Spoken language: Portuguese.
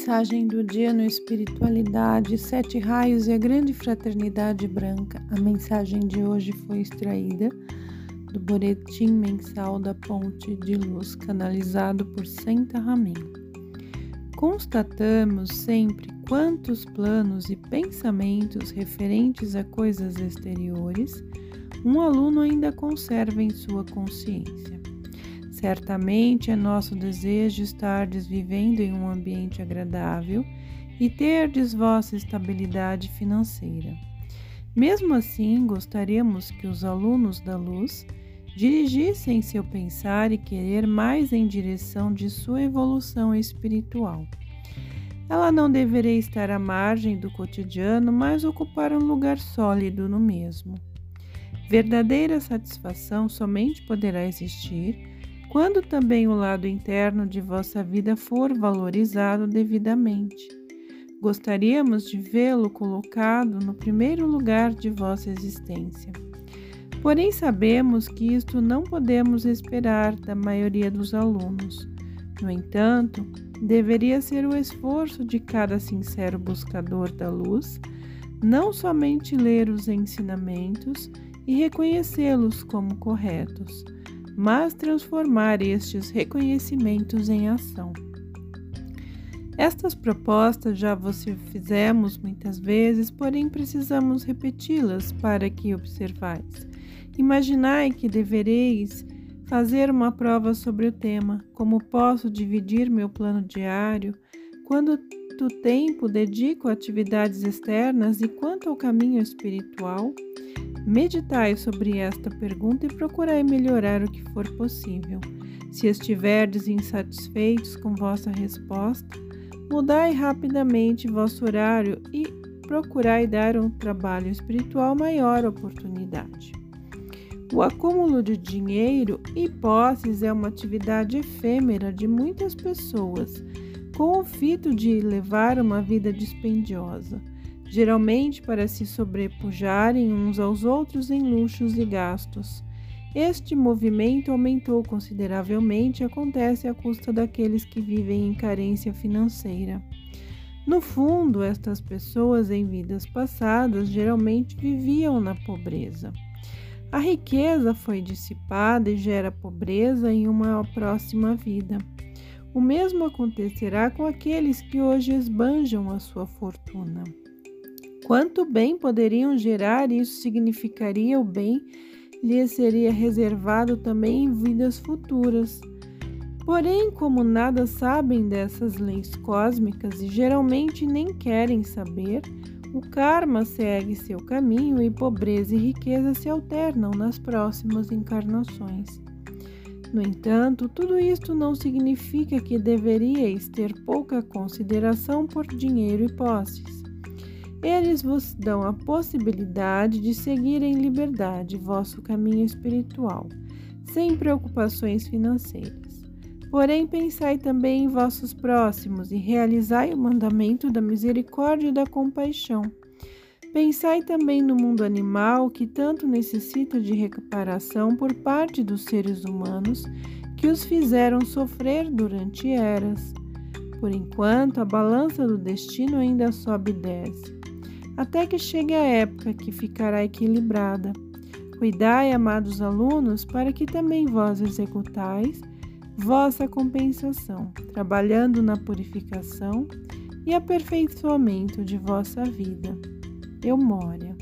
Mensagem do dia no Espiritualidade, Sete Raios e a Grande Fraternidade Branca. A mensagem de hoje foi extraída do Boletim Mensal da Ponte de Luz, canalizado por Senta Ramin. Constatamos sempre quantos planos e pensamentos referentes a coisas exteriores um aluno ainda conserva em sua consciência. Certamente é nosso desejo estardes vivendo em um ambiente agradável e terdes vossa estabilidade financeira. Mesmo assim, gostaríamos que os alunos da luz dirigissem seu pensar e querer mais em direção de sua evolução espiritual. Ela não deveria estar à margem do cotidiano, mas ocupar um lugar sólido no mesmo. Verdadeira satisfação somente poderá existir quando também o lado interno de vossa vida for valorizado devidamente. Gostaríamos de vê-lo colocado no primeiro lugar de vossa existência. Porém, sabemos que isto não podemos esperar da maioria dos alunos. No entanto, deveria ser o esforço de cada sincero buscador da luz, não somente ler os ensinamentos e reconhecê-los como corretos mas transformar estes reconhecimentos em ação. Estas propostas já vos fizemos muitas vezes, porém precisamos repeti-las para que observais. Imaginai que devereis fazer uma prova sobre o tema: como posso dividir meu plano diário? Quanto tempo dedico a atividades externas e quanto ao caminho espiritual? Meditai sobre esta pergunta e procurai melhorar o que for possível. Se estiverdes insatisfeitos com vossa resposta, mudai rapidamente vosso horário e procurai dar um trabalho espiritual maior oportunidade. O acúmulo de dinheiro e posses é uma atividade efêmera de muitas pessoas, com o fito de levar uma vida dispendiosa geralmente para se sobrepujarem uns aos outros em luxos e gastos. Este movimento aumentou consideravelmente e acontece à custa daqueles que vivem em carência financeira. No fundo, estas pessoas em vidas passadas geralmente viviam na pobreza. A riqueza foi dissipada e gera pobreza em uma próxima vida. O mesmo acontecerá com aqueles que hoje esbanjam a sua fortuna. Quanto bem poderiam gerar, isso significaria o bem lhes seria reservado também em vidas futuras. Porém, como nada sabem dessas leis cósmicas e geralmente nem querem saber, o karma segue seu caminho e pobreza e riqueza se alternam nas próximas encarnações. No entanto, tudo isto não significa que deveríeis ter pouca consideração por dinheiro e posses. Eles vos dão a possibilidade de seguir em liberdade vosso caminho espiritual, sem preocupações financeiras. Porém, pensai também em vossos próximos e realizai o mandamento da misericórdia e da compaixão. Pensai também no mundo animal que tanto necessita de reparação por parte dos seres humanos que os fizeram sofrer durante eras. Por enquanto, a balança do destino ainda sobe e desce até que chegue a época que ficará equilibrada. Cuidai, amados alunos, para que também vós executais vossa compensação, trabalhando na purificação e aperfeiçoamento de vossa vida. Eumória.